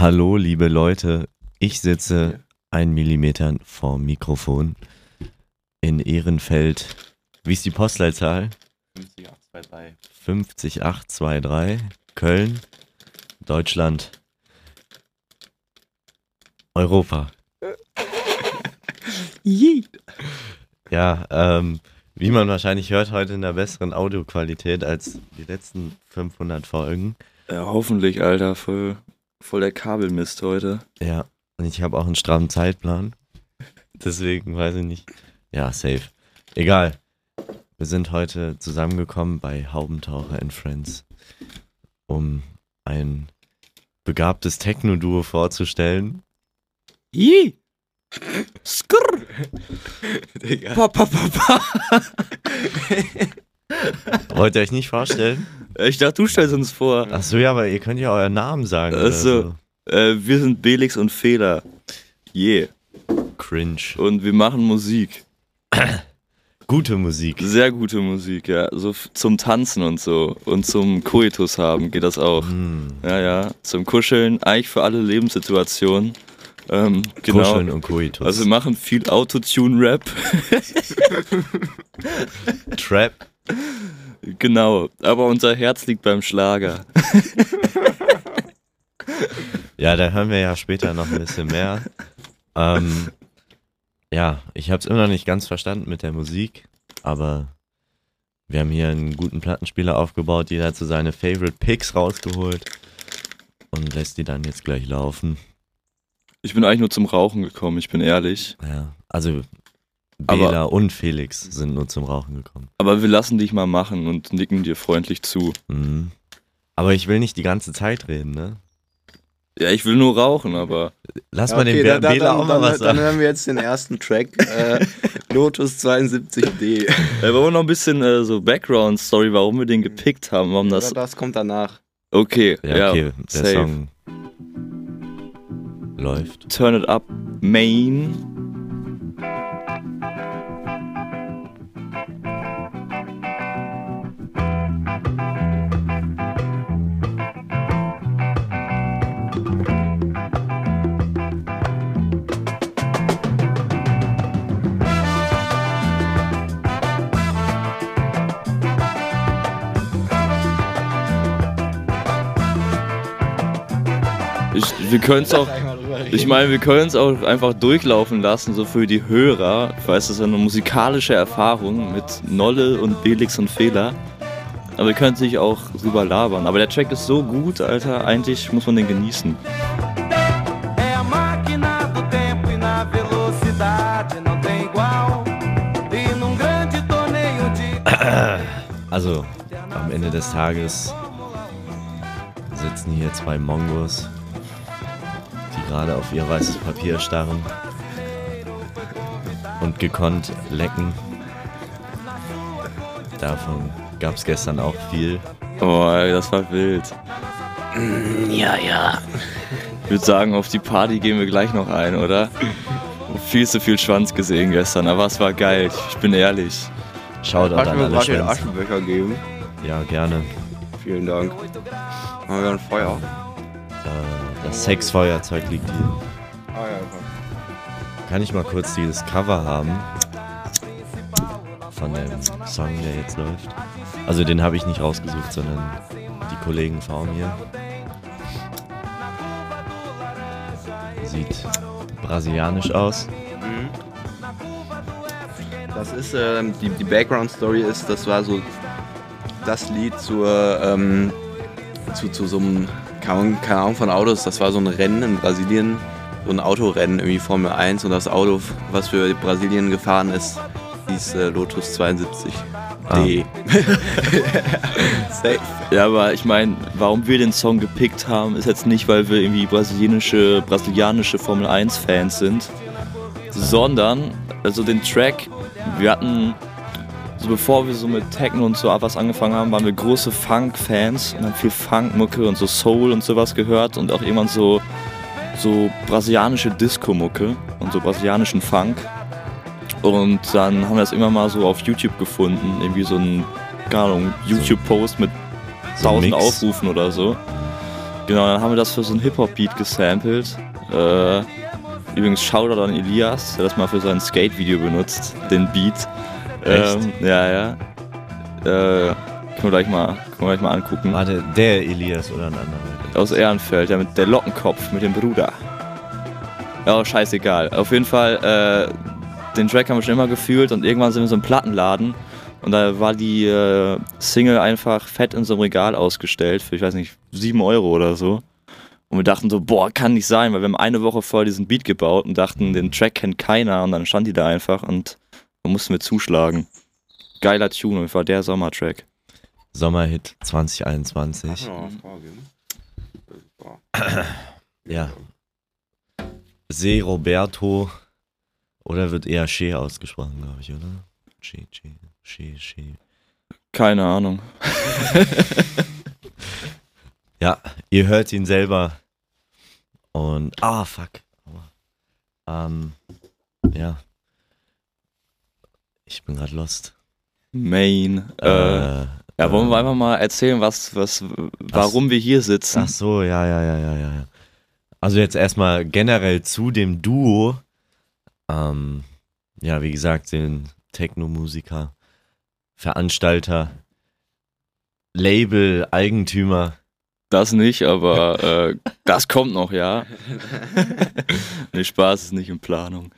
Hallo, liebe Leute. Ich sitze ein Millimeter vorm Mikrofon in Ehrenfeld. Wie ist die Postleitzahl? 50823. 50823, Köln, Deutschland, Europa. Ja, ähm, wie man wahrscheinlich hört, heute in einer besseren Audioqualität als die letzten 500 Folgen. Ja, hoffentlich, Alter. Voll, voll der Kabelmist heute. Ja, und ich habe auch einen strammen Zeitplan. Deswegen weiß ich nicht. Ja, safe. Egal. Wir sind heute zusammengekommen bei Haubentaucher and Friends, um ein begabtes Techno-Duo vorzustellen. Ih! Skrrr! Pa, pa, pa, pa. Wollt ihr euch nicht vorstellen? Ich dachte, du stellst uns vor. Achso, ja, aber ihr könnt ja euren Namen sagen. Ach oder so. Äh, wir sind Belix und Fehler. Yeah. Cringe. Und wir machen Musik. Gute Musik. Sehr gute Musik, ja. So zum Tanzen und so. Und zum Koitus haben geht das auch. Mm. Ja, ja. Zum Kuscheln, eigentlich für alle Lebenssituationen. Ähm, genau. Kuscheln und Koitus. Also wir machen viel Autotune-Rap. Trap. Genau. Aber unser Herz liegt beim Schlager. Ja, da hören wir ja später noch ein bisschen mehr. Ähm, ja, ich habe es immer noch nicht ganz verstanden mit der Musik, aber wir haben hier einen guten Plattenspieler aufgebaut. Jeder hat so seine Favorite Picks rausgeholt und lässt die dann jetzt gleich laufen. Ich bin eigentlich nur zum Rauchen gekommen, ich bin ehrlich. Ja, also Bela und Felix sind nur zum Rauchen gekommen. Aber wir lassen dich mal machen und nicken dir freundlich zu. Mhm. Aber ich will nicht die ganze Zeit reden, ne? Ja, ich will nur rauchen, aber Lass Ja, mal den okay, Be dann, Bela dann, auch mal dann, was dann sagen. hören wir jetzt den ersten Track. Äh, Lotus 72D. äh, wir wollen noch ein bisschen äh, so Background-Story, warum wir den gepickt haben, warum das. Das, das kommt danach. Okay, ja, Ja, okay, der safe. Song läuft. Turn it up, Main. Ich, wir können es auch Ich meine, wir können es auch einfach durchlaufen lassen, so für die Hörer. Ich weiß, das ist eine musikalische Erfahrung mit Nolle und Belix und Fehler. Aber wir können es nicht auch drüber labern. Aber der Track ist so gut, Alter, eigentlich muss man den genießen. E. E. Also, am Ende des Tages sitzen hier zwei Mongos, gerade auf ihr weißes Papier starren und gekonnt lecken. Davon gab es gestern auch viel. Oh, ey, das war wild. Ja, ja. Ich würde sagen, auf die Party gehen wir gleich noch ein, oder? Viel zu viel Schwanz gesehen gestern, aber es war geil, ich bin ehrlich. Shoutout Kannst an du mir alle gerade den Schwänze. Aschenbecher geben? Ja, gerne. Vielen Dank. Haben wir ein Feuer? Äh, das Sexfeuerzeug liegt hier. Ah ja, komm. Kann ich mal kurz dieses Cover haben? Von dem Song, der jetzt läuft. Also den habe ich nicht rausgesucht, sondern die Kollegen vor mir. Sieht brasilianisch aus. Das ist, ähm, die, die Background-Story ist, das war so das Lied zur, ähm, zu, zu so einem, keine Ahnung- keine Ahnung von Autos, das war so ein Rennen in Brasilien, so ein Autorennen, irgendwie Formel 1 und das Auto, was für Brasilien gefahren ist, hieß äh, Lotus 72. D. Safe. Ja, aber ich meine, warum wir den Song gepickt haben, ist jetzt nicht, weil wir irgendwie brasilianische, brasilianische Formel 1 Fans sind, sondern, also den Track, wir hatten, so bevor wir so mit Techno und so was angefangen haben, waren wir große Funk-Fans und haben viel Funk-Mucke und so Soul und sowas gehört und auch irgendwann so, so brasilianische Disco-Mucke und so brasilianischen Funk. Und dann haben wir das immer mal so auf YouTube gefunden, irgendwie so ein, keine Ahnung, YouTube-Post mit So ein 1000 Mix. Aufrufen oder so. Genau, dann haben wir das für so einen Hip-Hop-Beat gesampelt. Äh, übrigens Shoutout an Elias, der das mal für sein Skate-Video benutzt, den Beat. Echt? Ähm, ja, ja. Äh, können wir gleich mal, können wir gleich mal angucken. Warte, der Elias oder ein anderer? Aus Ehrenfeld, der mit der Lockenkopf mit dem Bruder. Ja, scheißegal. Auf jeden Fall, äh, den Track haben wir schon immer gefühlt und irgendwann sind wir in so einem Plattenladen und da war die äh, Single einfach fett in so einem Regal ausgestellt für, ich weiß nicht, 7 Euro oder so. Und wir dachten so, boah, kann nicht sein, weil wir haben eine Woche vorher diesen Beat gebaut und dachten, den Track kennt keiner und dann stand die da einfach und dann mussten wir zuschlagen. Geiler Tune, und war der Sommertrack. Sommerhit 2021. Hast du noch eine Frage? Boah. Ja. Se Roberto oder wird eher Che ausgesprochen, glaube ich, oder? Che, Che, Che, Che. Keine Ahnung. Ja, ihr hört ihn selber. Und, ah, fuck. Ähm, ja. Ich bin gerade lost. Main. Äh, Äh, ja, wollen wir einfach mal erzählen, was, was, warum wir hier sitzen? Ach so, ja, ja, ja, ja, ja. ja. Also jetzt erstmal generell zu dem Duo. Ähm, ja, wie gesagt, den Techno-Musiker, Veranstalter, Label, Eigentümer. Das nicht, aber äh, das kommt noch, ja. nee, Spaß ist nicht in Planung.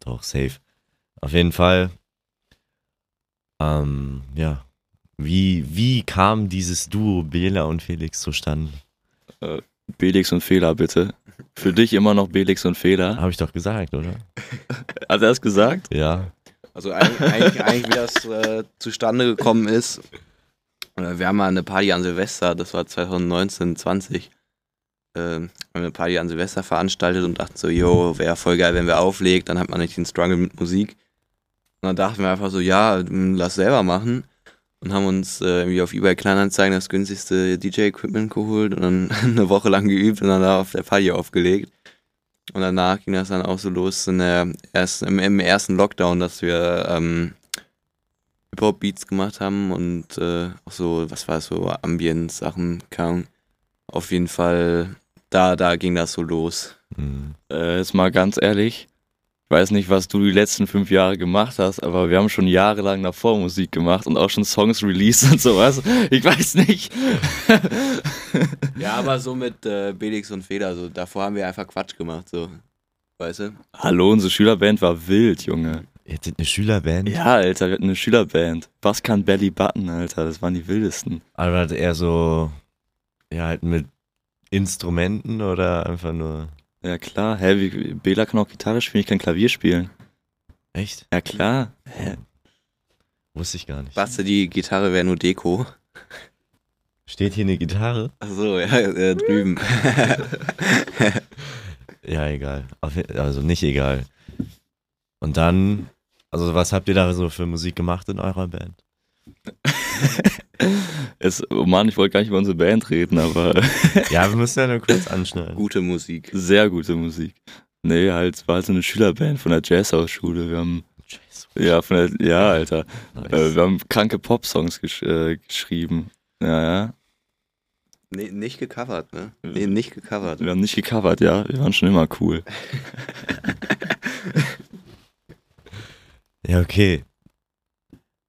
Doch, safe. Auf jeden Fall. Ähm, ja. Wie, wie kam dieses Duo Bela und Felix zustande? Belix und Fehler, bitte. Für dich immer noch Belix und Fehler. Habe ich doch gesagt, oder? Hat er es gesagt? Ja. Also eigentlich, eigentlich, eigentlich wie das äh, zustande gekommen ist, äh, wir haben mal eine Party an Silvester, das war 2019, 20, äh, haben wir eine Party an Silvester veranstaltet und dachten so, yo, wäre voll geil, wenn wir auflegt, dann hat man nicht den Struggle mit Musik. Und dann dachten wir einfach so, ja, lass selber machen. Und haben uns äh, irgendwie auf eBay Kleinanzeigen das günstigste DJ-Equipment geholt und dann eine Woche lang geübt und dann da auf der Party aufgelegt. Und danach ging das dann auch so los in der ersten, im, im ersten Lockdown, dass wir ähm, Hip-Hop-Beats gemacht haben und äh, auch so, was war es, so Ambient-Sachen kamen. Auf jeden Fall, da, da ging das so los. Hm. Äh, jetzt mal ganz ehrlich. Ich weiß nicht, was du die letzten fünf Jahre gemacht hast, aber wir haben schon jahrelang davor Musik gemacht und auch schon Songs released und sowas. Ich weiß nicht. Ja, aber so mit äh, Belix und Feder, so davor haben wir einfach Quatsch gemacht, so. Weißt du? Hallo, unsere Schülerband war wild, Junge. Ihr hattet eine Schülerband? Ja, Alter, wir hatten eine Schülerband. Was kann Belly Button, Alter? Das waren die wildesten. Aber halt eher so, ja, halt mit Instrumenten oder einfach nur. Ja, klar. Hä, wie, Bela kann auch Gitarre spielen, ich kann Klavier spielen. Echt? Ja, klar. Hä? Wusste ich gar nicht. Basti, die Gitarre wäre nur Deko. Steht hier eine Gitarre? Achso, ja, äh, drüben. Ja, egal. Also nicht egal. Und dann, also was habt ihr da so für Musik gemacht in eurer Band? Es, oh Mann, ich wollte gar nicht über unsere Band reden, aber Ja, wir müssen ja nur kurz anschneiden. Gute Musik. sehr gute Musik. Nee, halt, es war halt so eine Schülerband von der Jazzhausschule. Wir haben, ja, von der, ja, Alter. Äh, Nice. wir haben kranke Popsongs gesch äh, geschrieben. Ja, ja. Nee, nicht gecovert, ne? Nee, nicht gecovert. Wir haben nicht gecovert, ja. Wir waren schon immer cool. Ja, okay.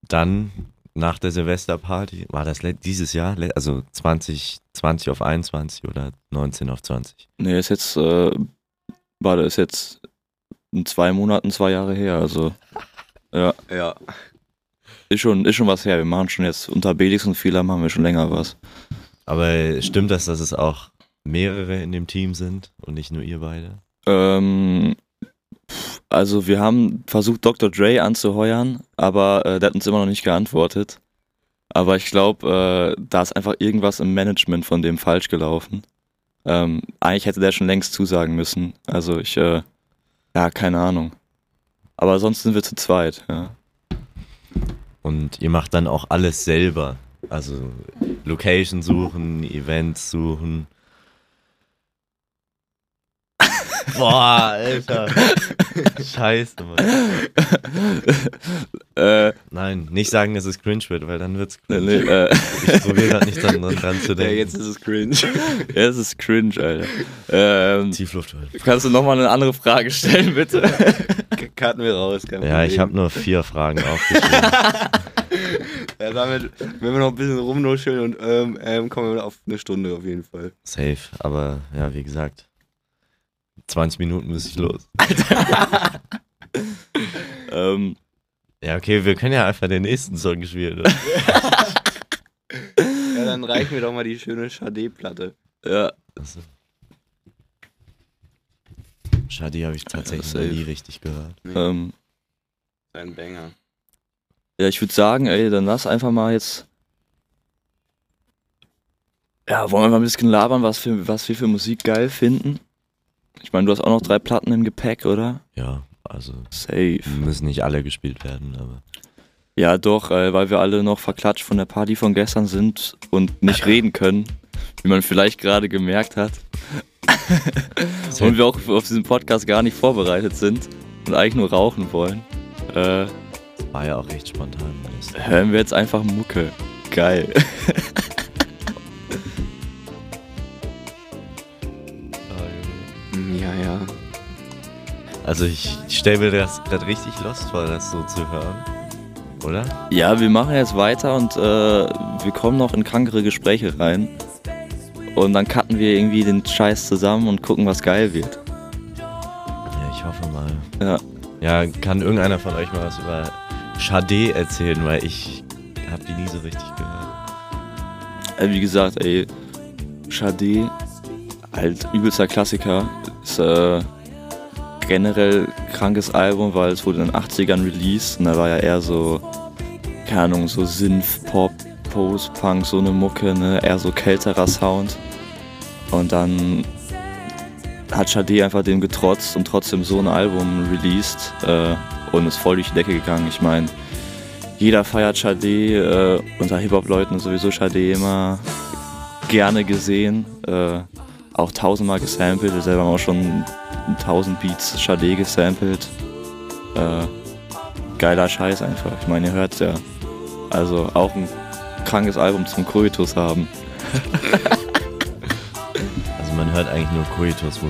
Dann nach der Silvesterparty, war das dieses Jahr, also 2020 auf 21 oder 19 auf 20? Nee, ist jetzt, äh, war das jetzt in zwei Monaten, zwei Jahre her. Also, ja, Ja. ist schon, ist schon was her. Wir machen schon jetzt unter Belix und Fehler machen wir schon länger was. Aber stimmt das, dass es auch mehrere in dem Team sind und nicht nur ihr beide? Ähm, also wir haben versucht, Dr. Dre anzuheuern, aber äh, der hat uns immer noch nicht geantwortet. Aber ich glaube, äh, da ist einfach irgendwas im Management von dem falsch gelaufen. Ähm, eigentlich hätte der schon längst zusagen müssen. Also ich, äh, ja, keine Ahnung. Aber sonst sind wir zu zweit, ja. Und ihr macht dann auch alles selber. Also Location suchen, Events suchen. Boah, Alter. Scheiße, Mann. Äh, Nein, nicht sagen, dass es cringe wird, weil dann wird's cringe. nee, äh, Ich probiere gerade nicht dran, dran zu Ja, denken. jetzt ist es cringe. ja, es ist cringe, Alter. Ähm, Tiefluft holen. kannst du nochmal eine andere Frage stellen, bitte? Karten wir raus. kein Ja, ich habe nur vier Fragen aufgeschrieben. Ja, damit, wenn wir noch ein bisschen rumnuscheln und ähm, ähm, kommen wir auf eine Stunde auf jeden Fall. Safe, aber ja, wie gesagt, 20 Minuten muss ich los. ähm, Ja, okay, wir können ja einfach den nächsten Song spielen. Ja, dann reichen wir doch mal die schöne Schade-Platte. ja, Also. Schade, habe ich tatsächlich Ja, nie richtig gehört. ähm, Ein Banger. ja, ich würde sagen, ey, dann lass einfach mal jetzt. Ja, wollen wir mal ein bisschen labern, was, für, was wir für Musik geil finden? Ich meine, du hast auch noch drei Platten im Gepäck, oder? Ja, also Safe. müssen nicht alle gespielt werden, aber Ja, doch, äh, weil wir alle noch verklatscht von der Party von gestern sind und nicht reden können, wie man vielleicht gerade gemerkt hat. und wir auch auf diesen Podcast gar nicht vorbereitet sind und eigentlich nur rauchen wollen. Äh, war ja auch recht spontan. hören wir jetzt einfach Mucke. Geil. Also ich stelle mir das gerade richtig lost vor, das so zu hören. Oder? Ja, wir machen jetzt weiter und äh, wir kommen noch in krankere Gespräche rein. Und dann cutten wir irgendwie den Scheiß zusammen und gucken, was geil wird. Ja, ich hoffe mal. Ja. Ja, kann irgendeiner von euch mal was über Schade erzählen, weil ich habe die nie so richtig gehört. Äh, wie gesagt, ey, Schade, halt übelster Klassiker. Ist äh, generell krankes Album, weil es wurde in den 80ern released und da war ja eher so, keine Ahnung, so Synth, Pop, Post-Punk, so eine Mucke, ne? eher so kälterer Sound. Und dann hat Schade einfach dem getrotzt und trotzdem so ein Album released äh, und ist voll durch die Decke gegangen. Ich meine, jeder feiert Schade, äh, unter Hip-Hop-Leuten sowieso Schade immer gerne gesehen, äh, auch tausendmal gesampelt, wir selber haben auch schon tausend Beats Schade gesampelt. Äh, geiler Scheiß einfach, ich meine, ihr hört's ja. Also auch ein krankes Album zum Koitus haben. Also man hört eigentlich nur Koitos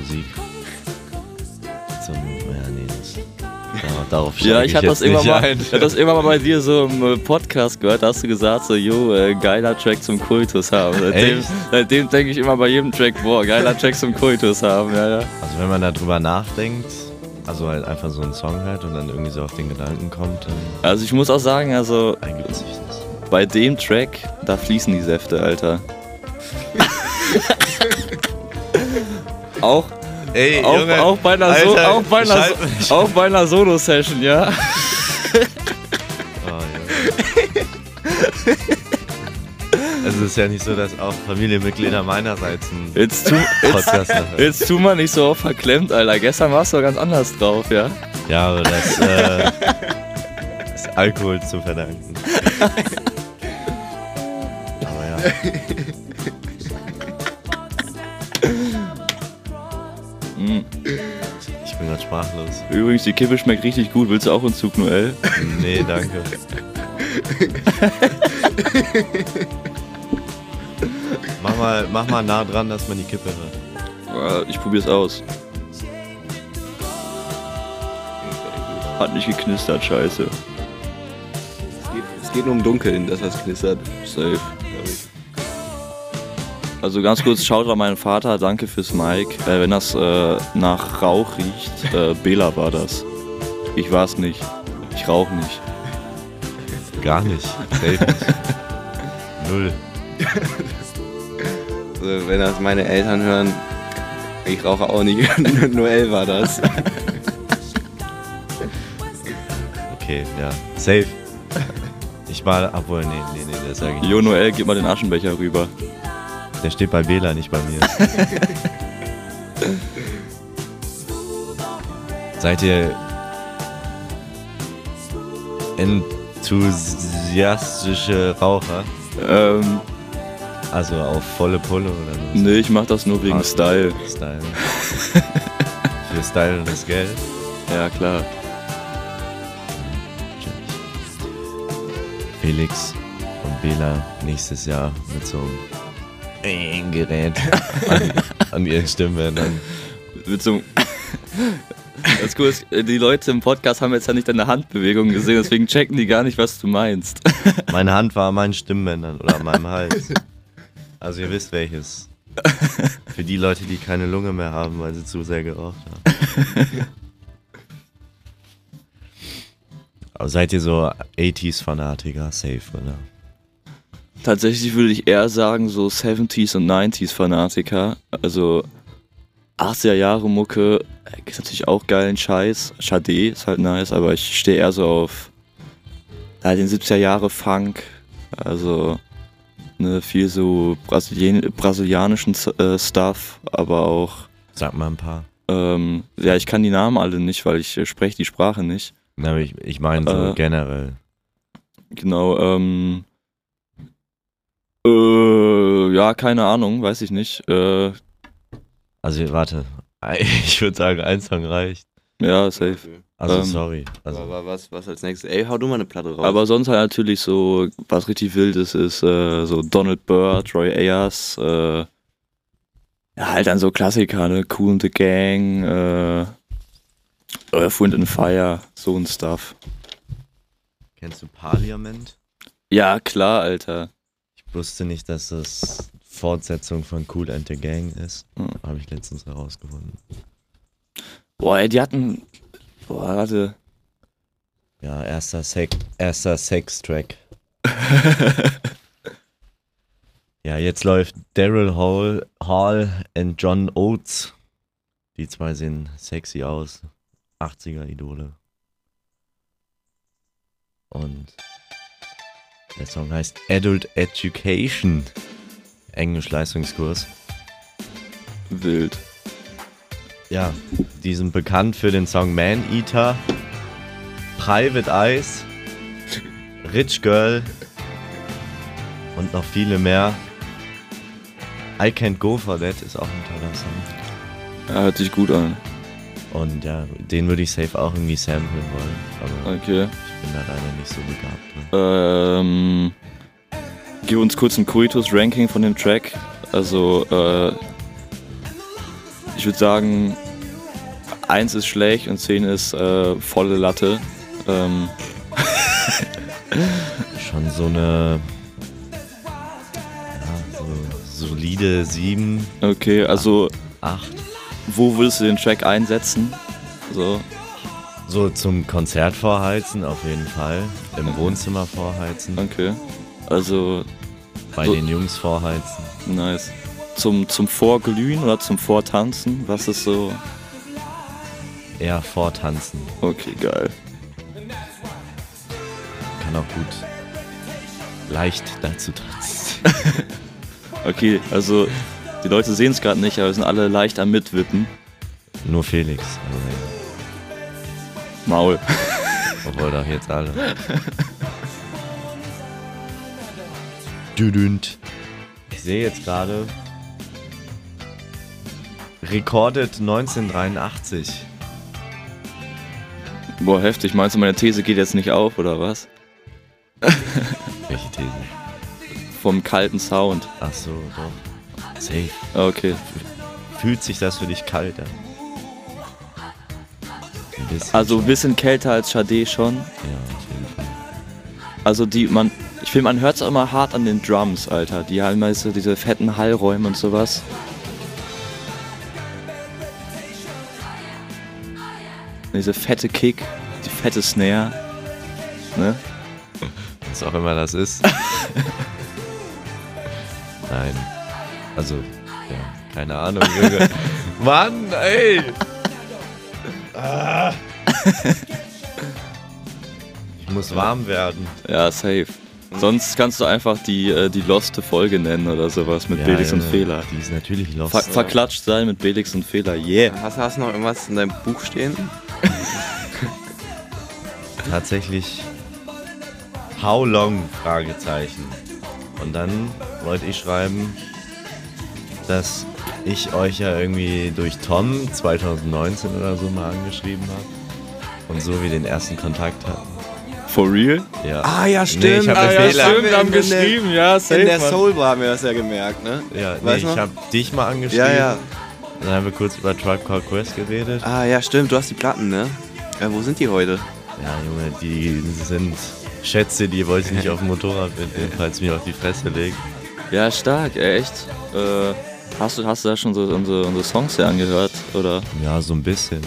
darauf, Ja, steig ich habe das, irgendwann mal- ich hab das irgendwann mal bei dir so im äh, Podcast gehört, da hast du gesagt, so, jo, äh, geiler Track zum Kultus haben. Seitdem, seitdem denke ich immer bei jedem Track, boah, geiler Track zum Kultus haben, ja, ja. Also wenn man darüber nachdenkt, also halt einfach so einen Song hört und dann irgendwie so auf den Gedanken kommt, dann Also ich muss auch sagen, also bei dem Track, da fließen die Säfte, Alter. auch, Ey, auch, auch bei einer, so auch bei einer, so auch bei einer Solo-Session, ja. Oh, ja. Also es ist ja nicht so, dass auch Familienmitglieder meinerseits einen Jetzt tu, Podcast hören. jetzt tu mal nicht so verklemmt, Alter. Gestern warst du ganz anders drauf, ja. Ja, aber das äh, ist Alkohol zu verdanken. Aber ja. Sprachlos. Übrigens, die Kippe schmeckt richtig gut. Willst du auch einen Zug, Noel? Nee, danke. mach, mal, mach mal nah dran, dass man die Kippe hört. Ich probier's aus. Hat nicht geknistert, scheiße. Es geht, es geht nur um Dunkeln, das was knistert. Safe. Also ganz kurz, schaut an meinen Vater, danke fürs Mic. Äh, wenn das äh, nach Rauch riecht, äh, Bela war das. Ich war's nicht. Ich rauche nicht. Gar nicht. Safe nicht. Null. Also, wenn das meine Eltern hören, ich rauche auch nicht. Noel war das. Okay, ja. Safe. Ich war, obwohl, nee, nee, nee, das sage ich nicht. Jo, Noel, gib mal den Aschenbecher rüber. Der steht bei Bela, nicht bei mir. Seid ihr enthusiastische Raucher? Ähm, Also auf volle Pulle oder nur? nee, ich mach das nur wegen Style. Style. Für Style und das Geld. Ja, klar. Felix und Bela nächstes Jahr mit so einem Gerät an, an ihren Stimmbändern. Mit so Das Coole ist, die Leute im Podcast haben jetzt ja nicht deine Handbewegung gesehen, deswegen checken die gar nicht, was du meinst. Meine Hand war an meinen Stimmbändern oder an meinem Hals. Also ihr wisst welches. Für die Leute, die keine Lunge mehr haben, weil sie zu sehr geraucht haben. Aber seid ihr so 80s-Fanatiker? Safe, oder? Tatsächlich würde ich eher sagen, so 70s und 90s Fanatiker. Also 80er Jahre Mucke äh, ist natürlich auch geilen Scheiß. Schade ist halt nice, aber ich stehe eher so auf ja, den 70er Jahre Funk. Also ne, viel so Brasilien brasilianischen äh, Stuff, aber auch Sag mal ein paar. ähm, ja, ich kann die Namen alle nicht, weil ich äh, spreche die Sprache nicht. Na, aber ich, ich meine so Äh. generell. Genau, ähm. Äh, ja, keine Ahnung, weiß ich nicht. Äh, Also warte, ich würde sagen, ein Song reicht. ja, safe. Also Ähm, sorry. Also, Aber was, was als nächstes? Ey, hau du mal eine Platte raus. Aber sonst halt natürlich so, was richtig wild ist, ist äh, so Donald Byrd, Roy Ayers, äh, ja, halt dann so Klassiker, ne? Cool and the Gang, äh, Earth, Wind and Fire, so ein Stuff. kennst du Parliament? Ja, klar, Alter. Ich wusste nicht, dass das Fortsetzung von Cool and the Gang ist. Hm. Habe ich letztens herausgefunden. Boah, ey, die hatten, boah, warte. Ja, erster, Sek erster Sex-Track. Ja, jetzt läuft Daryl Hall, Hall und John Oates. Die zwei sehen sexy aus. 80er-Idole. Und der Song heißt Adult Education. Englisch-Leistungskurs. Wild. Ja, die sind bekannt für den Song Man Eater, Private Eyes, Rich Girl und noch viele mehr. I Can't Go For That ist auch ein toller Song. Ja, hört sich gut an. Und ja, den würde ich safe auch irgendwie samplen wollen. Okay. Bin da leider nicht so begabt. Ne? Ähm, gib uns kurz ein Coitus-Ranking von dem Track. Also, äh, ich würde sagen, 1 ist schlecht und 10 ist äh, volle Latte. Ähm, Schon so eine ja, so solide 7, okay, also, 8. wo würdest du den Track einsetzen? So, So zum Konzert vorheizen auf jeden Fall. Im Wohnzimmer vorheizen. okay. Also, Bei So- den Jungs vorheizen. nice. Zum, zum Vorglühen oder zum Vortanzen? Was ist so? Eher vortanzen. Okay, geil. Kann auch gut leicht dazu tanzen. Okay, also, die Leute sehen es gerade nicht, aber wir sind alle leicht am Mitwippen. Nur Felix. Also, Maul. obwohl doch jetzt alle. Düdünd. Ich sehe jetzt gerade. Recorded 1983. Boah, heftig. Meinst du, meine These geht jetzt nicht auf, oder was? Welche These? Vom kalten Sound. Ach so, doch. Safe. Okay. Fühlt sich das für dich kalt an? Bisschen. Also ein bisschen kälter als Sade schon. Ja, auf jeden Fall. Also die, man, ich finde, man hört es auch immer hart an den Drums, Alter. Die haben meist so diese fetten Hallräume und sowas. Diese fette Kick, die fette Snare. Ne? Was auch immer das ist. Nein. Also, ja, keine Ahnung. Mann, ey! Ah. Ich muss warm werden. Ja, safe. Sonst kannst du einfach die, äh, die loste Folge nennen oder sowas mit Ja, Belix und Junge, Fehler. Die ist natürlich lost. Ver verklatscht sein mit Belix und Fehler, yeah. Hast, hast du noch irgendwas in deinem Buch stehen? Tatsächlich. How long? Fragezeichen. Und dann wollte ich schreiben, dass ich euch ja irgendwie durch Tom 2019 oder so mal angeschrieben habe. Und so wie den ersten Kontakt hatten. For real? Ja. Ah ja, Nee, ich hab ah, den ja, Fehler- stimmt, wir haben geschrieben, ja, In der Soul Bar haben wir das ja gemerkt, ne? Ja, nee, Weißt ich habe dich mal angeschrieben. Ja, ja. Dann haben wir kurz über Tribe Called Quest geredet. Ah ja, stimmt, du hast die Platten, ne? Ja, wo sind die heute? Ja, Junge, die sind Schätze, die wollte ich nicht auf dem Motorrad mitnehmen, falls mich auf die Fresse legt. Ja, stark, echt. Äh, hast, du, hast du da schon so unsere, unsere Songs hier angehört? Oder? Ja, so ein bisschen.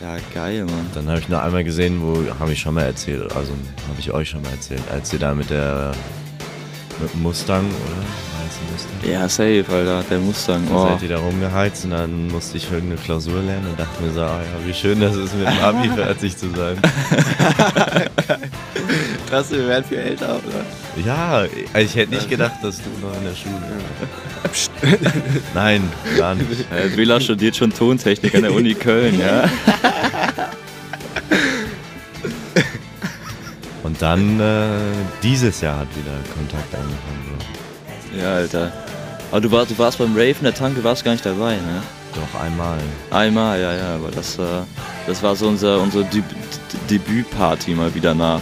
Ja, geil, Mann. Dann habe ich noch einmal gesehen, wo habe ich schon mal erzählt, also habe ich euch schon mal erzählt, als ihr da mit der mit dem Mustang, oder? Mustang? Ja, safe, Alter, der Mustang. Da Oh. seid ihr da rumgeheizt und dann musste ich irgendeine Klausur lernen und dachte mir so, ah ja, wie schön das ist, mit dem Abi fertig zu sein. Krass, wir werden viel älter, oder? Ja, ich hätte nicht gedacht, dass du noch in der Schule Nein, gar nicht. Äh, Bela studiert schon Tontechnik an der Uni Köln, ja? Und dann, äh, dieses Jahr hat wieder Kontakt angefangen. So. Ja, Alter. Aber du, war, du warst beim Rave in der Tanke, warst gar nicht dabei, ne? Doch einmal. Einmal, ja, ja, aber das, äh, das war so unser, unsere Deb D- Debütparty mal wieder nach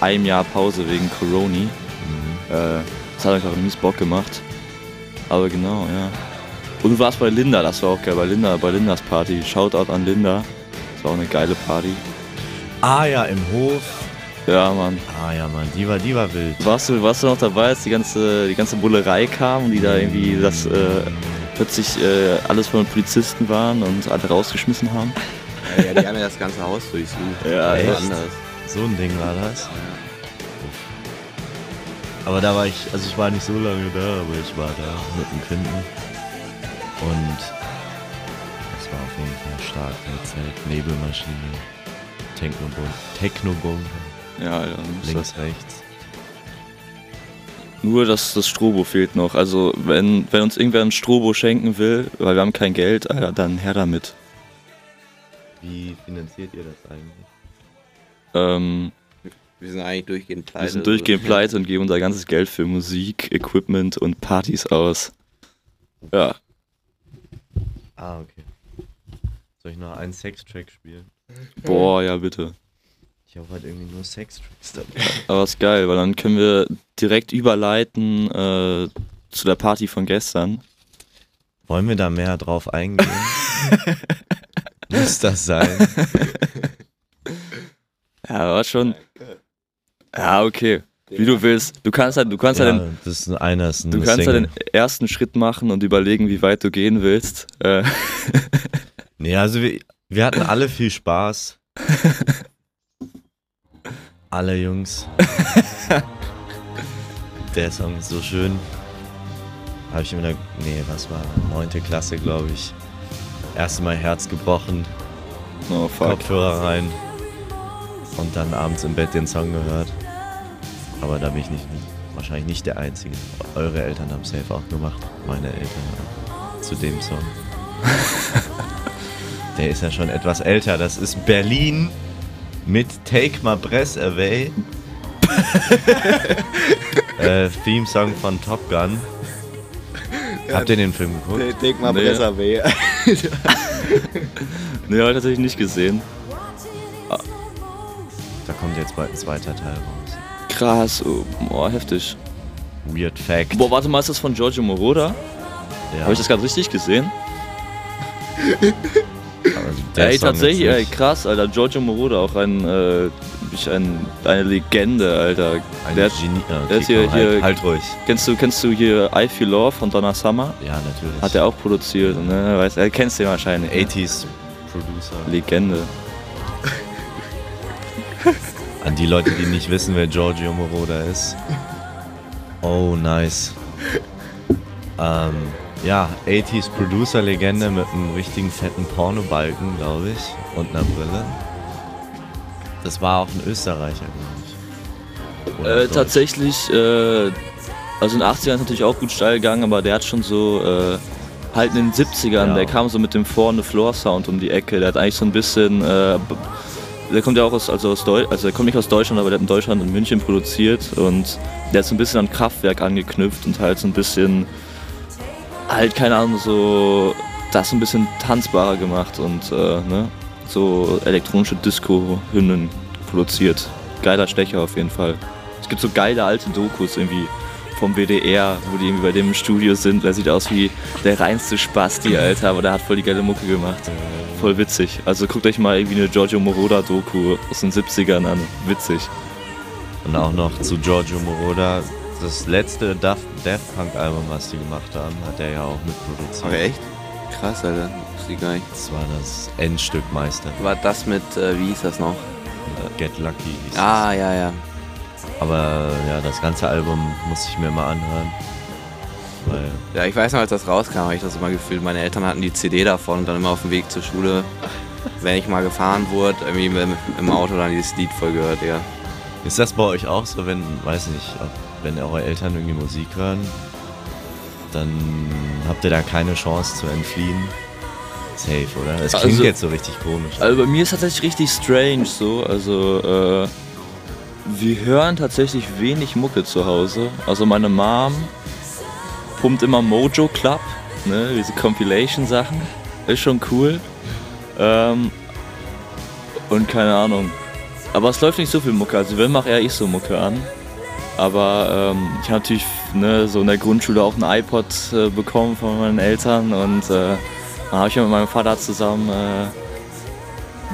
einem Jahr Pause wegen Coroni. Mhm. Äh, das hat einfach mies Bock gemacht. Aber genau, ja. Und du warst bei Linda, das war auch geil, bei Linda, bei Lindas Party. Shoutout an Linda. Das war auch eine geile Party. Ah ja, im Hof. Ja, Mann. Ah ja, Mann, die war, die war wild. Warst du, warst du noch dabei, als die ganze, die ganze Bullerei kam und die da irgendwie das äh, plötzlich äh, alles von den Polizisten waren und alle rausgeschmissen haben? Ja, ja, die haben ja das ganze Haus durchsucht. Ja, echt? anders. So ein Ding war das. Aber da war ich, also ich war nicht so lange da, aber ich war da mit dem Quinten. Und das war auf jeden Fall stark. Mit Zelt, Nebelmaschine, Technobombe, Technobombe, Ja, Alter. links, rechts. Nur das, das Strobo fehlt noch. Also wenn, wenn uns irgendwer ein Strobo schenken will, weil wir haben kein Geld, Alter, dann her damit. Wie finanziert ihr das eigentlich? Ähm, Wir sind eigentlich durchgehend pleite. wir sind durchgehend pleite und geben unser ganzes Geld für Musik, Equipment und Partys aus. Ja. Ah, okay. Soll ich noch einen Sextrack spielen? Boah, ja bitte. Ich habe halt irgendwie nur Sextracks dabei. Aber ist geil, weil dann können wir direkt überleiten äh, zu der Party von gestern. Wollen wir da mehr drauf eingehen? Muss das sein? Ja, war schon. Ja, okay. Wie du willst. Du kannst halt, du kannst halt den, ja, das ist einer ist ein Du kannst Single. den ersten Schritt machen und überlegen, wie weit du gehen willst. Äh, Nee, also wir, wir hatten alle viel Spaß. alle Jungs. Der Song ist so schön. Habe ich in der, nee, was war, neunte Klasse, glaube ich. Erste Mal Herz gebrochen, oh fuck. Kopfhörer rein und dann abends im Bett den Song gehört. Aber da bin ich nicht, wahrscheinlich nicht der Einzige. Eure Eltern haben safe auch gemacht, meine Eltern auch, zu dem Song. Der ist ja schon etwas älter. Das ist Berlin mit Take My Breath Away. äh, Theme-Song von Top Gun. Habt ihr den Film geguckt? Take Nee. besser weh. Nee, hab ich tatsächlich nicht gesehen. Da kommt jetzt bald ein zweiter Teil raus. Krass, oh, boah, heftig. Weird Fact. Boah, warte mal, ist das von Giorgio Moroder? ja. Habe ich das gerade richtig gesehen? ey, Song tatsächlich, ey, krass, Alter. Giorgio Moroder, auch ein, äh, ein, eine Legende, Alter. Ein Der, Genie. Der okay, ist hier- komm, halt, hier- halt ruhig. kennst, du, kennst du hier I Feel Love von Donna Summer? Ja, natürlich. Hat er auch produziert, ne? Weißt, er kennst den wahrscheinlich. ne? 80s Producer. Legende. An die Leute, die nicht wissen, wer Giorgio Moroder ist. Oh, nice. Ähm, ja, 80s Producer-Legende mit einem richtigen fetten Pornobalken, glaube ich. Und einer Brille. Das war auch ein Österreicher, glaube ich. Äh, tatsächlich, äh, also in den 80ern ist natürlich auch gut steil gegangen, aber der hat schon so, äh, halt in den 70ern, Ja. der kam so mit dem Four on the Floor Sound um die Ecke. Der hat eigentlich so ein bisschen, äh, der kommt ja auch aus, also aus Deutschland, also der kommt nicht aus Deutschland, aber der hat in Deutschland in München produziert und der hat so ein bisschen an Kraftwerk angeknüpft und halt so ein bisschen, halt, keine Ahnung, so das ein bisschen tanzbarer gemacht und äh, ne, so elektronische Disco-Hymnen produziert. Geiler Stecher auf jeden Fall. Es gibt so geile alte Dokus irgendwie vom WDR, wo die irgendwie bei dem im Studio sind. Der sieht aus wie der reinste Spasti, Alter, aber der hat voll die geile Mucke gemacht. Voll witzig. Also guckt euch mal irgendwie eine Giorgio Moroder-Doku aus den 70ern an. Witzig. Und auch noch zu Giorgio Moroder. Das letzte Daft, Daft Punk Album, was die gemacht haben, hat er ja auch mitproduziert. Ach echt? Krass, Alter. Wusste gar nicht. Das war das Endstück Meister. War das mit, äh, wie hieß das noch? Get Lucky hieß Ah, ja, ja. Aber ja, das ganze Album muss ich mir mal anhören. Weil, Ja, ich weiß noch, als das rauskam, habe ich das immer gefühlt. Meine Eltern hatten die CD davon und dann immer auf dem Weg zur Schule, wenn ich mal gefahren wurde, irgendwie im Auto dann dieses Lied voll gehört, ja. ist das bei euch auch so, wenn, weiß nicht, ob, wenn eure Eltern irgendwie Musik hören, dann habt ihr da keine Chance zu entfliehen? Safe, oder? Es klingt Also- jetzt so richtig komisch. Also bei mir ist tatsächlich richtig strange so. Also äh, wir hören tatsächlich wenig Mucke zu Hause. Also meine Mom pumpt immer Mojo Club, ne, diese Compilation-Sachen. Ist schon cool. Ähm, und keine Ahnung. Aber es läuft nicht so viel Mucke. Also wenn mache eher ich so Mucke an. Aber ähm, ich habe natürlich ne, so in der Grundschule auch ein iPod äh, bekommen von meinen Eltern und äh, da habe ich mit meinem Vater zusammen äh,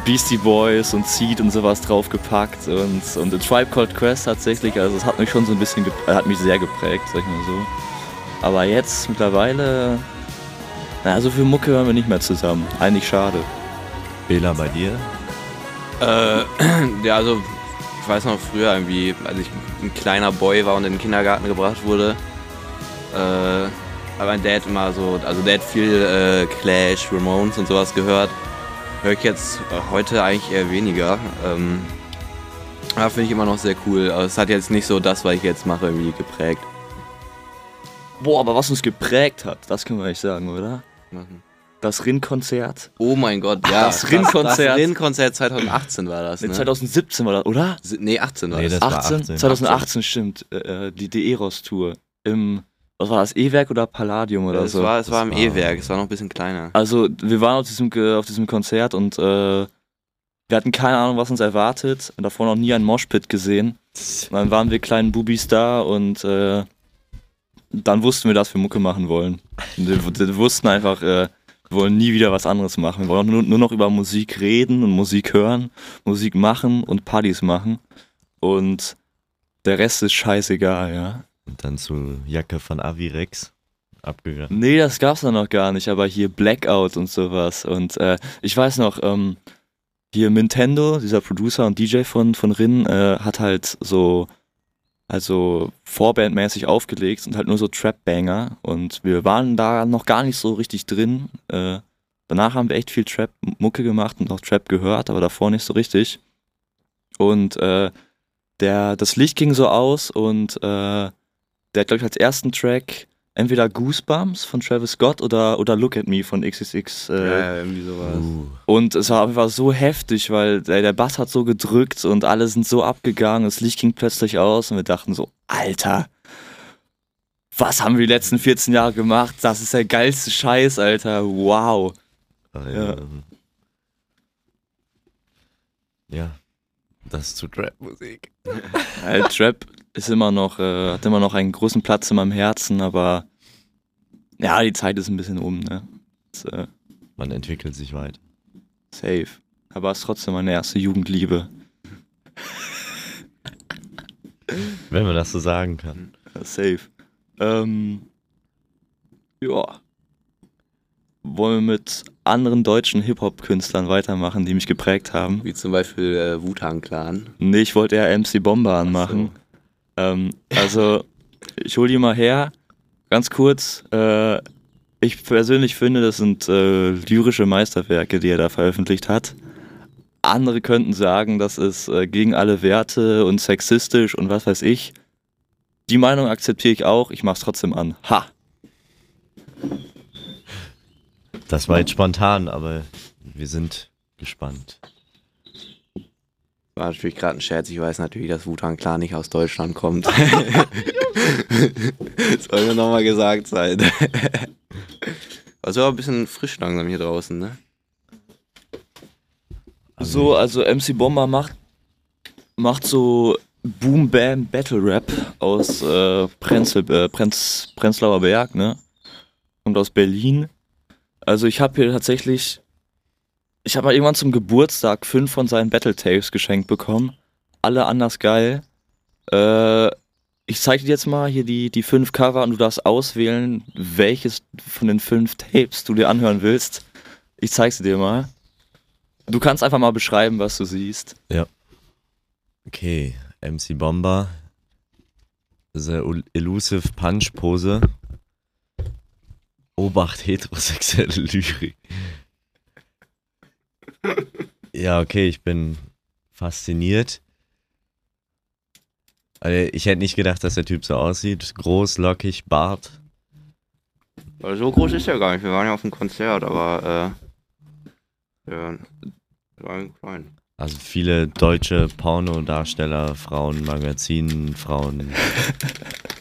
Beastie Boys und Seed und sowas draufgepackt und, und The Tribe Called Quest tatsächlich, also es hat mich schon so ein bisschen, äh, hat mich sehr geprägt, sag ich mal so. Aber jetzt mittlerweile, naja, so viel Mucke hören wir nicht mehr zusammen. Eigentlich schade. Bela, bei dir? Äh, ja, also ich weiß noch früher irgendwie, als ich ein kleiner Boy war und in den Kindergarten gebracht wurde, äh, hat mein Dad immer so, also der hat viel äh, Clash, Ramones und sowas gehört. Höre ich jetzt äh, heute eigentlich eher weniger. Ähm, aber finde ich immer noch sehr cool. Es hat jetzt nicht so das, was ich jetzt mache, irgendwie geprägt. Boah, aber was uns geprägt hat, das können wir nicht sagen, oder? Das Rin-Konzert. Oh mein Gott, ja. Das Rin-Konzert. Das Rin-Konzert 2018 war das, Ne, ne? 2017 war das, oder? Nee, 18 war Nee, das. das war 18? 18. 2018 stimmt. Äh, äh, die De-Eros-Tour. Im, was war das, E-Werk oder Palladium oder es so? war, es war im Das war- E-Werk, es war noch ein bisschen kleiner. Also, wir waren auf diesem, auf diesem Konzert und äh, wir hatten keine Ahnung, was uns erwartet. Und davor noch nie einen Moshpit gesehen. Und dann waren wir kleinen Bubis da und äh, dann wussten wir, dass wir Mucke machen wollen. Wir, wir wussten einfach, äh, wir wollen nie wieder was anderes machen. Wir wollen nur, nur noch über Musik reden und Musik hören, Musik machen und Partys machen. Und der Rest ist scheißegal, ja. Und dann zu Jacke von Avirex abgegangen. Nee, das gab's noch gar nicht, aber hier Blackout und sowas. Und äh, ich weiß noch, ähm, hier Nintendo, dieser Producer und DJ von, von Rin, äh, hat halt so, also vorbandmäßig aufgelegt und halt nur so Trap-Banger. Und wir waren da noch gar nicht so richtig drin. Äh, danach haben wir echt viel Trap-Mucke gemacht und auch Trap gehört, aber davor nicht so richtig. Und äh, der, das Licht ging so aus und äh, der hat, glaube ich, als ersten Track entweder Goosebumps von Travis Scott oder, oder Look at Me von XXX. Äh, ja, irgendwie sowas. Uh, Und es war einfach so heftig, weil der, der Bass hat so gedrückt und alle sind so abgegangen. Das Licht ging plötzlich aus und wir dachten so, Alter, was haben wir die letzten 14 Jahre gemacht? Das ist der geilste Scheiß, Alter. Wow. ja. ja, das zu Trap-Musik. Halt, Trap ist immer noch, äh, hat immer noch einen großen Platz in meinem Herzen, aber ja, die Zeit ist ein bisschen um, ne? Ist, äh, Man entwickelt sich weit. safe. Aber es ist trotzdem meine erste Jugendliebe. Wenn man das so sagen kann. Safe. Ähm, ja. Wollen wir mit anderen deutschen Hip-Hop-Künstlern weitermachen, die mich geprägt haben? Wie zum Beispiel äh, Wu-Tang Clan. Nee, ich wollte eher MC Bomber anmachen. Ähm, also, ich hole die mal her. Ganz kurz. Äh, ich persönlich finde, das sind äh, lyrische Meisterwerke, die er da veröffentlicht hat. Andere könnten sagen, das ist äh, gegen alle Werte und sexistisch und was weiß ich. Die Meinung akzeptiere ich auch, ich mach's trotzdem an. Ha! Das war jetzt spontan, aber wir sind gespannt. War natürlich gerade ein Scherz. Ich weiß natürlich, dass Wutan klar nicht aus Deutschland kommt. Soll mir nochmal gesagt sein. Also ein bisschen frisch langsam hier draußen, ne? So, also MC Bomber macht, macht so Boom Bam Battle Rap aus äh, Prenzl, äh, Prenz, Prenzlauer Berg, ne? Und aus Berlin. Also ich habe hier tatsächlich, ich habe mal irgendwann zum Geburtstag fünf von seinen Battle Tapes geschenkt bekommen. Alle anders geil. Äh, ich zeige dir jetzt mal hier die, die fünf Cover und du darfst auswählen, welches von den fünf Tapes du dir anhören willst. Ich zeige sie dir mal. Du kannst einfach mal beschreiben, was du siehst. Okay, MC Bomber. The Elusive Punch Pose. Obacht heterosexuelle Lyrik. Ja, okay, ich bin fasziniert. Also, ich hätte nicht gedacht, dass der Typ so aussieht. Groß, lockig, Bart. Weil so groß ist er gar nicht. Wir waren ja auf einem Konzert, aber äh, ja, war klein. Also viele deutsche Pornodarsteller, Frauen, Magazinen, Frauen,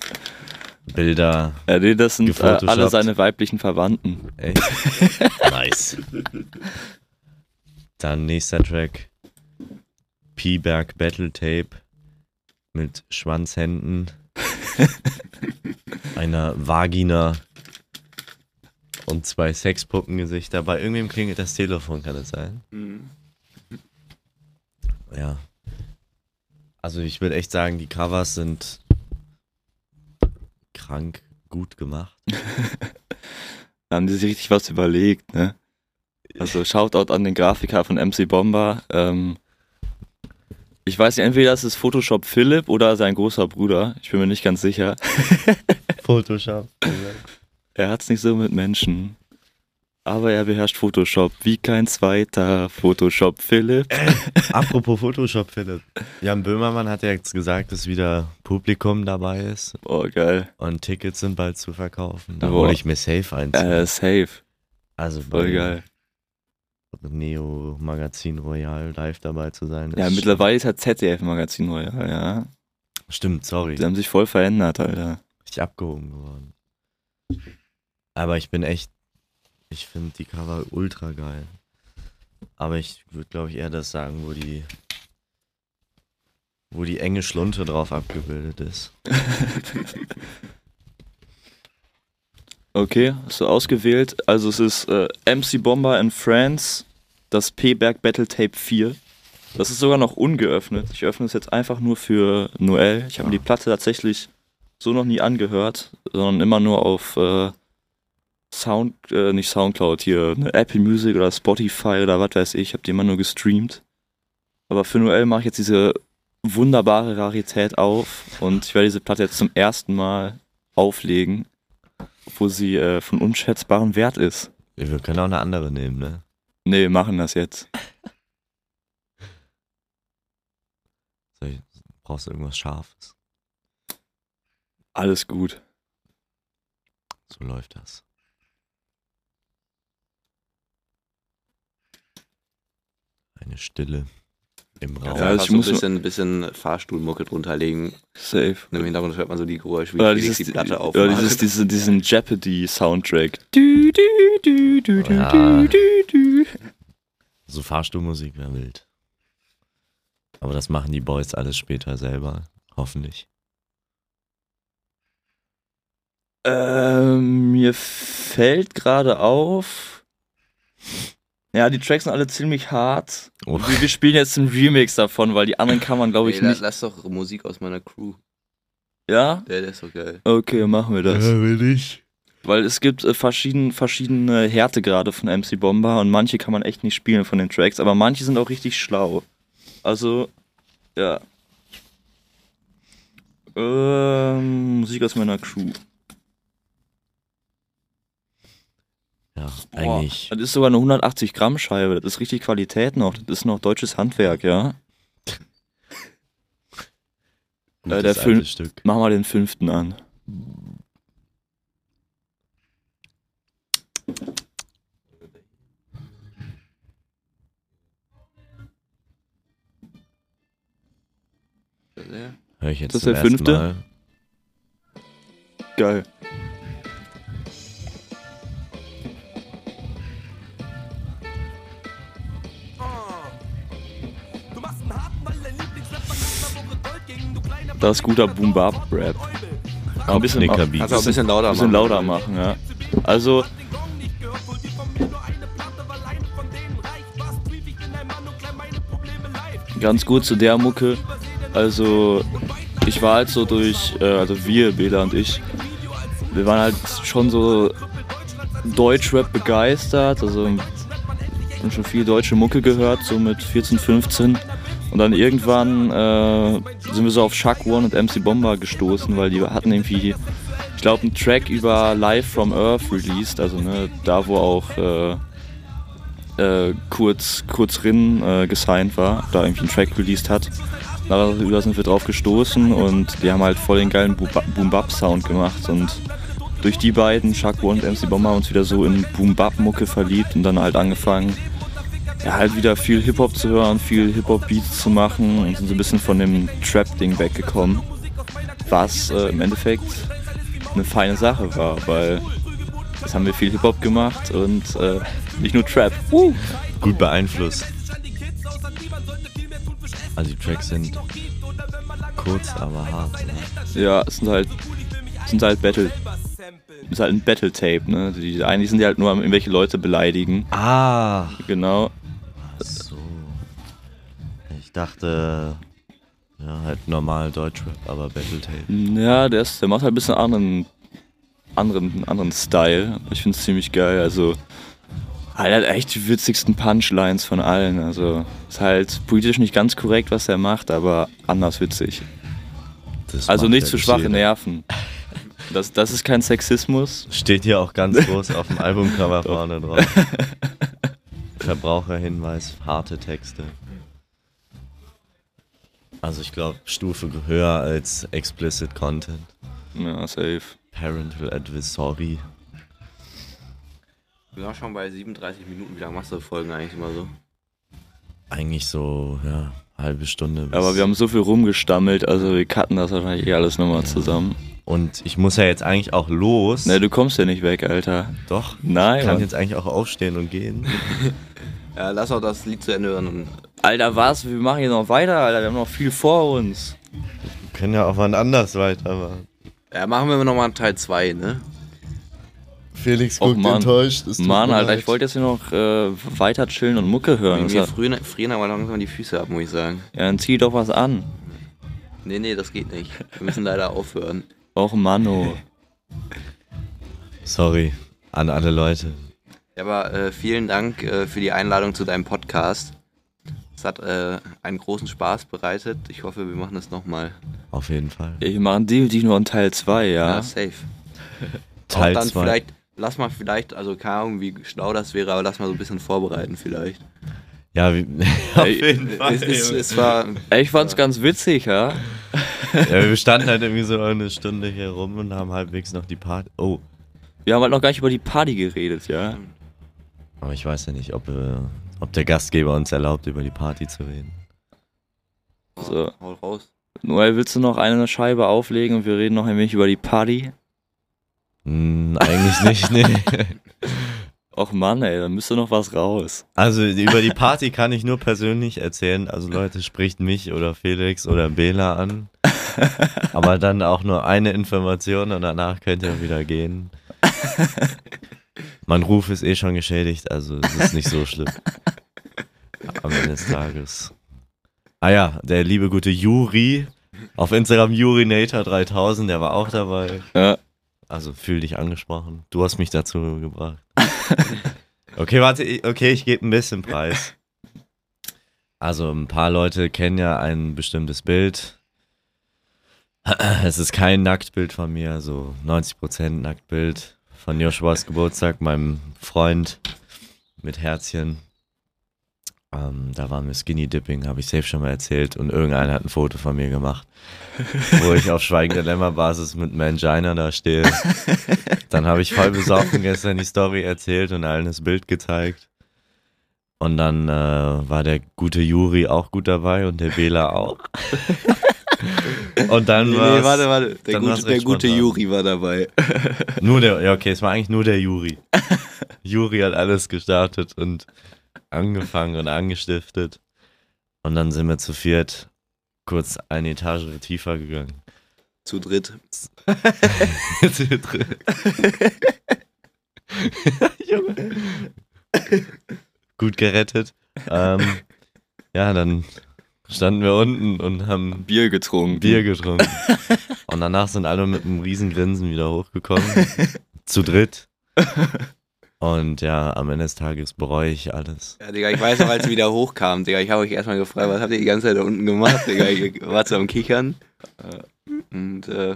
Bilder. Ja, nee, das sind äh, alle seine weiblichen Verwandten. Echt? nice. Dann nächster Track. P-Berg Battle Tape mit Schwanzhänden, einer Vagina und zwei Sexpuppengesichter. Bei irgendwem klingelt das Telefon, kann es sein? Ja. Also ich würde echt sagen, die Covers sind krank gut gemacht. Da haben die sich richtig was überlegt, ne? Also Shoutout an den Grafiker von MC Bomber. Ähm, ich weiß nicht, entweder ist es Photoshop Philipp oder sein großer Bruder. Ich bin mir nicht ganz sicher. Photoshop. Er hat's nicht so mit Menschen. Aber er beherrscht Photoshop wie kein zweiter. Photoshop Philipp. Apropos Photoshop, Philipp. Jan Böhmermann hat ja jetzt gesagt, dass wieder Publikum dabei ist Oh, geil. und Tickets sind bald zu verkaufen. Da wollte ich mir safe einziehen. Äh, safe. also Voll geil. Neo Magazin Royal live dabei zu sein. Ja, mittlerweile ist halt ZDF-Magazin Royal, ja. Stimmt, sorry. Die haben sich voll verändert, Alter. Richtig abgehoben geworden. Aber ich bin echt, ich finde die Cover ultra geil. Aber ich würde, glaube ich, eher das sagen, wo die, wo die enge Schlunte drauf abgebildet ist. Okay, du ausgewählt. Also es ist äh, MC Bomber in France, das P-Berg Battle Tape 4. Das ist sogar noch ungeöffnet. Ich öffne es jetzt einfach nur für Noel. Ich habe mir die Platte tatsächlich so noch nie angehört, sondern immer nur auf äh, Sound, äh, nicht Soundcloud, hier ne, Apple Music oder Spotify oder was weiß ich. Ich habe die immer nur gestreamt. Aber für Noel mache ich jetzt diese wunderbare Rarität auf und ich werde diese Platte jetzt zum ersten Mal auflegen wo sie äh, von unschätzbarem Wert ist. Wir können auch eine andere nehmen, ne? Nee, wir machen das jetzt. Brauchst du irgendwas Scharfes? Alles gut. So läuft das. Eine Stille im Raum. Ja, Ja, also ich so ein muss bisschen, bisschen Fahrstuhlmucke drunter legen. Safe. Und Im Hintergrund hört man so die Geräusche, wie Felix dieses, die Platte ja, aufmacht. dieses, diese, diesen Jeopardy-Soundtrack. Du, du, du, du, du, Ja. du, du, du. So Fahrstuhlmusik wäre wild. Aber das machen die Boys alles später selber. Hoffentlich. Ähm, mir fällt gerade auf. Ja, die Tracks sind alle ziemlich hart. Oh. Wir, wir spielen jetzt einen Remix davon, weil die anderen kann man, glaube ich, Ey, nicht. Lass doch Musik aus meiner Crew. Ja? Der, der ist doch geil. Okay, machen wir das. will ich. Weil es gibt äh, verschieden, verschiedene Härtegrade von MC Bomber und manche kann man echt nicht spielen von den Tracks, aber manche sind auch richtig schlau. Also, ja. Ähm, Musik aus meiner Crew. Ja, Boah, eigentlich. Das ist sogar eine 180 Gramm Scheibe, das ist richtig Qualität noch, das ist noch deutsches Handwerk, ja. gutes der Film- Stück. Mach mal den fünften an. Hör ich jetzt Das ist der fünfte? Mal. Geil. Das ist guter Boom-Bap-Rap. Ein bisschen, auch ein bisschen lauter bisschen machen. lauter machen, ja. Also, ganz gut zu der Mucke. Also, ich war halt so durch, äh, also wir, Bela und ich, wir waren halt schon so Deutschrap begeistert. Also, haben schon viel deutsche Mucke gehört, so mit 14, 15. Und dann irgendwann äh, sind wir so auf Chuck One und MC Bomber gestoßen, weil die hatten irgendwie, ich glaube, einen Track über Live from Earth released, also ne, da wo auch äh, äh, kurz, kurz Rin äh, gesigned war, da irgendwie einen Track released hat. Darüber sind wir drauf gestoßen und die haben halt voll den geilen Boom-Bap-Sound gemacht und durch die beiden, Chuck One und MC Bomber, uns wieder so in Boom-Bap-Mucke verliebt und dann halt angefangen, ja, halt wieder viel Hip-Hop zu hören, viel Hip-Hop-Beats zu machen und sind so ein bisschen von dem Trap-Ding weggekommen. Was äh, im Endeffekt eine feine Sache war, weil jetzt haben wir viel Hip-Hop gemacht und äh, nicht nur Trap. Uh. Gut beeinflusst. Also die Tracks sind kurz, aber hart. Ne? Ja, es sind halt, es sind halt Battle. Es ist halt ein Battle-Tape, ne? Die, eigentlich sind die halt nur am irgendwelche Leute beleidigen. Ah, Genau. Ich dachte, ja, halt normal Deutschrap, aber Battletape. Ja, der, ist, der macht halt ein bisschen anderen, anderen, anderen Style. Ich finde es ziemlich geil. Also, halt, er hat echt die witzigsten Punchlines von allen. Also, ist halt politisch nicht ganz korrekt, was er macht, aber anders witzig. Das Also nicht zu schwache jeder. Nerven. Das, das ist kein Sexismus. Steht hier auch ganz groß auf dem Albumcover vorne drauf. Verbraucherhinweis, harte Texte. Also ich glaube, Stufe höher als explicit Content. Ja, safe. Parental Advisory. Wir sind auch schon bei 37 Minuten. Wie lange machst du Folgen eigentlich immer so? Eigentlich so, ja, halbe Stunde. bis- Aber wir haben so viel rumgestammelt, also wir cutten das wahrscheinlich eh alles nochmal zusammen. Und ich muss ja jetzt eigentlich auch los. Ne, du kommst ja nicht weg, Alter. Doch. Nein, Ich kann Mann. jetzt eigentlich auch aufstehen und gehen. Ja, lass auch das Lied zu Ende hören. Und Alter, was? Wir machen hier noch weiter, Alter. Wir haben noch viel vor uns. Wir können ja auch wann anders weitermachen. ja, machen wir nochmal Teil 2, ne? Felix Och, Mann. enttäuscht. es tut Mann, mir Alter, leid. ich wollte jetzt hier noch äh, weiter chillen und Mucke hören. Das Mir hat, frieren, frieren aber langsam die Füße ab, muss ich sagen. ja, dann zieh doch was an. Nee, nee, das geht nicht. Wir müssen leider aufhören. Och, Manno. Sorry an alle Leute. Ja, aber äh, vielen Dank äh, für die Einladung zu deinem Podcast. Es hat äh, einen großen Spaß bereitet. Ich hoffe, wir machen das nochmal. Auf jeden Fall. Wir machen definitiv nur einen Teil 2, Ja, ja. safe. Teil Auch dann zwei. vielleicht, lass mal vielleicht, also keine Ahnung, wie schlau das wäre, aber lass mal so ein bisschen vorbereiten vielleicht. Ja, wie, auf jeden Fall. Es, es, es war, Ich fand's ganz witzig, ja. ja, wir standen halt irgendwie so eine Stunde hier rum und haben halbwegs noch die Party. Oh, Wir haben halt noch gar nicht über die Party geredet, ja. aber ich weiß ja nicht, ob, äh, ob der Gastgeber uns erlaubt, über die Party zu reden. So. hau raus. Noel, willst du noch eine Scheibe auflegen und wir reden noch ein wenig über die Party? Hm, eigentlich nicht, nee. Och Mann, ey, da müsste noch was raus. Also über die Party kann ich nur persönlich erzählen. Also Leute, spricht mich oder Felix oder Bela an. Aber dann auch nur eine Information und danach könnt ihr wieder gehen. Mein Ruf ist eh schon geschädigt, also es ist nicht so schlimm. Am Ende des Tages. Ah ja, der liebe gute Juri auf Instagram Jurinator3000, der war auch dabei. Ja. Also fühl dich angesprochen. Du hast mich dazu gebracht. Okay, warte, ich- okay, ich gebe ein bisschen Preis. Also ein paar Leute kennen ja ein bestimmtes Bild. Es ist kein Nacktbild von mir, so 90% Nacktbild von Joshuas Geburtstag, meinem Freund mit Herzchen. Ähm, da waren wir Skinny Dipping, habe ich safe schon mal erzählt. Und irgendeiner hat ein Foto von mir gemacht, wo ich auf schweigender Lämmerbasis mit Mangina da stehe. Dann habe ich voll besoffen gestern die Story erzählt und allen das Bild gezeigt. Und dann äh, war der gute Juri auch gut dabei und der Bela auch. Und dann Nee, war nee, warte, warte. Der, gute, der gute. Juri war dabei. Nur der, ja, okay, es war eigentlich nur der Juri. Juri hat alles gestartet und angefangen und angestiftet. Und dann sind wir zu viert kurz eine Etage tiefer gegangen. Zu dritt. Zu dritt. Junge. Gut gerettet. Ähm, ja, dann standen wir unten und haben Bier getrunken. Bier getrunken. Und danach sind alle mit einem riesen Grinsen wieder hochgekommen. zu dritt. Und ja, am Ende des Tages bereue ich alles. Ja, Digga, ich weiß noch, als sie wieder hochkam, Digga, ich habe euch erstmal gefragt, was habt ihr die ganze Zeit da unten gemacht, Digga? Ihr wart so am Kichern. Und äh,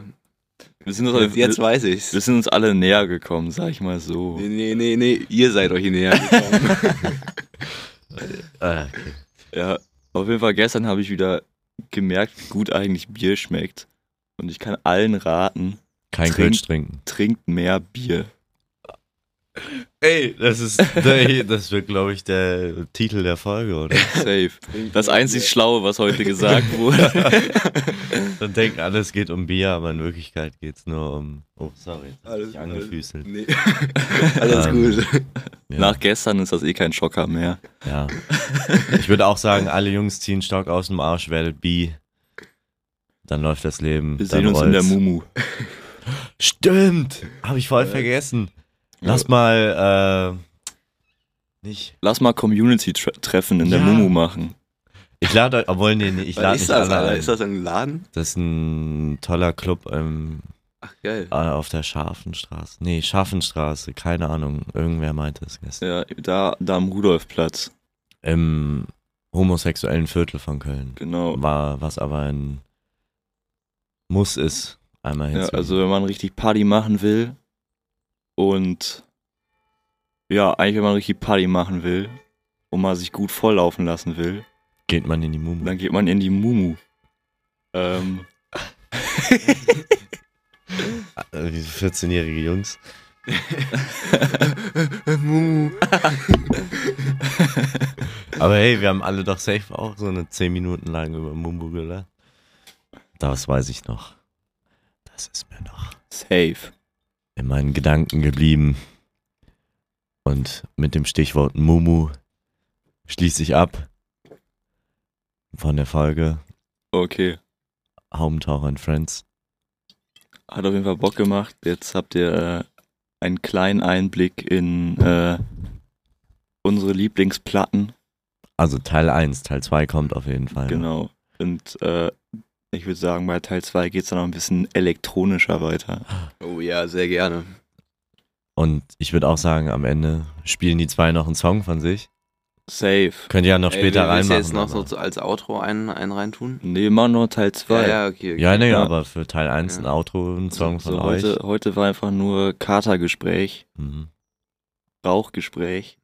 Wir sind, uns, jetzt, jetzt weiß ich's. wir sind uns alle näher gekommen, sag ich mal so. Nee, nee, nee, nee, ihr seid euch näher gekommen. Äh, okay. Ja, auf jeden Fall gestern habe ich wieder gemerkt, wie gut eigentlich Bier schmeckt. Und ich kann allen raten, Kein Trink- Kölsch trinken. trinkt mehr Bier. Ey, das ist, der, das wird, glaube ich, der Titel der Folge, oder? Safe. Das einzig Schlaue, was heute gesagt wurde. Dann denken alle, es geht um Bier, aber in Wirklichkeit geht es nur um. Oh, sorry, Alles- ich angefüßelt. Nee. Alles Ähm, gut. Ja, Nach gestern ist das eh kein Schocker mehr. ja. Ich würde auch sagen, alle Jungs ziehen Stock aus dem Arsch, werdet Bi. Dann läuft das Leben. Wir sehen uns in der rollt's. Mumu. Stimmt! Habe ich voll vergessen. Lass mal, äh. Nicht. Lass mal Community-Treffen in der Ja. Mumu machen. Ich lade euch, obwohl, nee, nee, ich lade ist nicht das, alle ein. Ist das ein Laden? Das ist ein toller Club ähm, Ach, geil. äh, auf der Scharfenstraße. Nee, Scharfenstraße, keine Ahnung. Irgendwer meinte es gestern. Ja, da, da am Rudolfplatz. Im homosexuellen Viertel von Köln. Genau. War, was aber ein Muss ist, einmal Ja, hinzu. also wenn man richtig Party machen will und ja, eigentlich wenn man richtig Party machen will und mal sich gut volllaufen lassen will, geht man in die Mumu. dann geht man in die Mumu. Ähm, Äh, Wie 14-jährige Jungs. Mumu. Aber hey, wir haben alle doch safe auch so eine 10 Minuten lang über Mumbu gelacht. Das weiß ich noch. Das ist mir noch safe. In meinen Gedanken geblieben. Und mit dem Stichwort Mumu schließe ich ab von der Folge Okay. Haubentaucher and Friends. Hat auf jeden Fall Bock gemacht. Jetzt habt ihr äh, einen kleinen Einblick in äh, unsere Lieblingsplatten. Also Teil 1, Teil 2 kommt auf jeden Fall. Genau. Und äh, ich würde sagen, bei Teil 2 geht es dann noch ein bisschen elektronischer weiter. Oh ja, sehr gerne. Und ich würde auch sagen, am Ende spielen die zwei noch einen Song von sich. Safe. Könnt ihr ja noch Ey, später willst du reinmachen. jetzt noch so aber- zu- als Outro einen, einen reintun? Nee, mach nur Teil 2. Ja, ja, okay. okay. Ja, nee, Ja. aber für Teil 1 ein Ja. Outro, ein Song so, von so euch. heute, heute war einfach nur Katergespräch, Mhm. Rauchgespräch.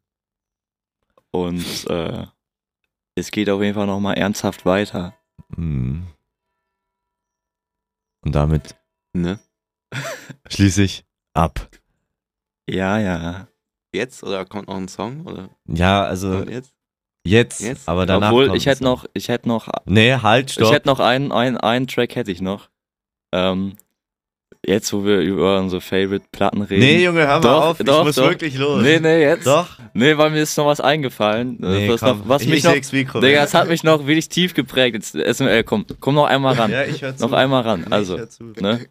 Und äh, es geht auf jeden Fall nochmal ernsthaft weiter. Mhm. Und damit Ne? schließe ich ab. Ja, ja. Jetzt oder kommt noch ein Song? Oder Ja, also jetzt? jetzt, Jetzt? aber danach Obwohl, kommt ich hätte noch, ich hätte noch, Nee, halt, stopp. ich hätte noch einen, einen, einen Track hätte ich noch. Ähm, jetzt, wo wir über unsere Favorite-Platten reden. nee, Junge, hör mal Doch, auf, doch, ich muss doch. wirklich los. Nee, nee, jetzt. Doch? Nee, weil mir ist noch was eingefallen. Nee, was, komm, noch, was ich, mich ich noch, Mikro Digga, das hat mich noch wirklich tief geprägt. Jetzt, SML, komm, komm noch einmal ran. Ja, ich hör zu. noch einmal ran. Also, ich ne?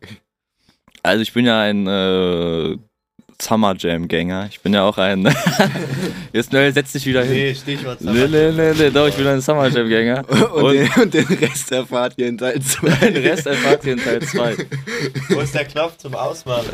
Also ich bin ja ein äh, Summer Jam Gänger. Ich bin ja auch ein. Jetzt Noel, setz dich wieder hin. Nee, Stichwort Nee, nee, nee, nee, doch, ich bin ein Summer Jam Gänger. Und, Und- den, und den Rest erfahrt ihr in Teil 2. Den Rest erfahrt ihr in Teil 2. Wo ist der Knopf zum Ausmachen?